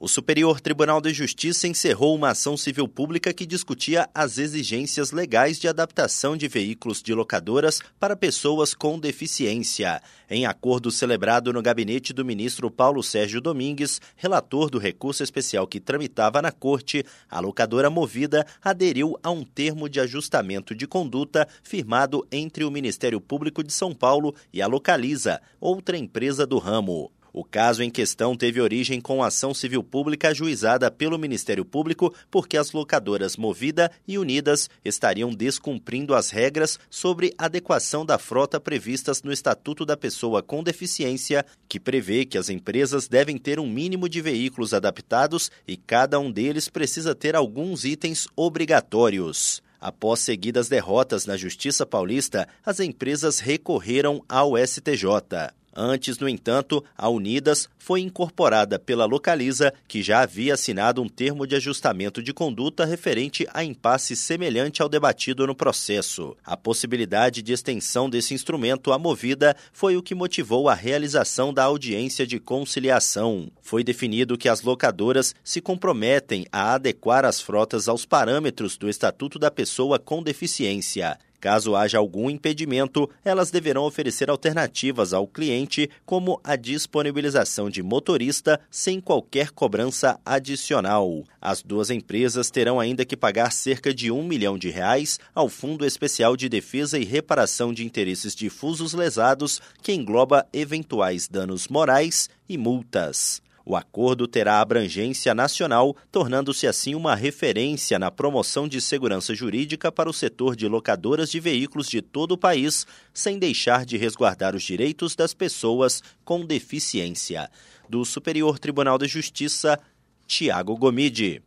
O Superior Tribunal de Justiça encerrou uma ação civil pública que discutia as exigências legais de adaptação de veículos de locadoras para pessoas com deficiência. Em acordo celebrado no gabinete do ministro Paulo Sérgio Domingues, relator do recurso especial que tramitava na corte, a locadora Movida aderiu a um termo de ajustamento de conduta firmado entre o Ministério Público de São Paulo e a Localiza, outra empresa do ramo. O caso em questão teve origem com ação civil pública ajuizada pelo Ministério Público porque as locadoras Movida e Unidas estariam descumprindo as regras sobre adequação da frota previstas no Estatuto da Pessoa com Deficiência, que prevê que as empresas devem ter um mínimo de veículos adaptados e cada um deles precisa ter alguns itens obrigatórios. Após seguidas derrotas na Justiça Paulista, as empresas recorreram ao STJ. Antes, no entanto, a Unidas foi incorporada pela Localiza, que já havia assinado um termo de ajustamento de conduta referente a impasse semelhante ao debatido no processo. A possibilidade de extensão desse instrumento à movida foi o que motivou a realização da audiência de conciliação. Foi definido que as locadoras se comprometem a adequar as frotas aos parâmetros do Estatuto da Pessoa com Deficiência. Caso haja algum impedimento, elas deverão oferecer alternativas ao cliente, como a disponibilização de motorista sem qualquer cobrança adicional. As duas empresas terão ainda que pagar cerca de um milhão de reais ao Fundo Especial de Defesa e Reparação de Interesses Difusos Lesados, que engloba eventuais danos morais e multas. O acordo terá abrangência nacional, tornando-se assim uma referência na promoção de segurança jurídica para o setor de locadoras de veículos de todo o país, sem deixar de resguardar os direitos das pessoas com deficiência. Do Superior Tribunal de Justiça, Tiago Gomide.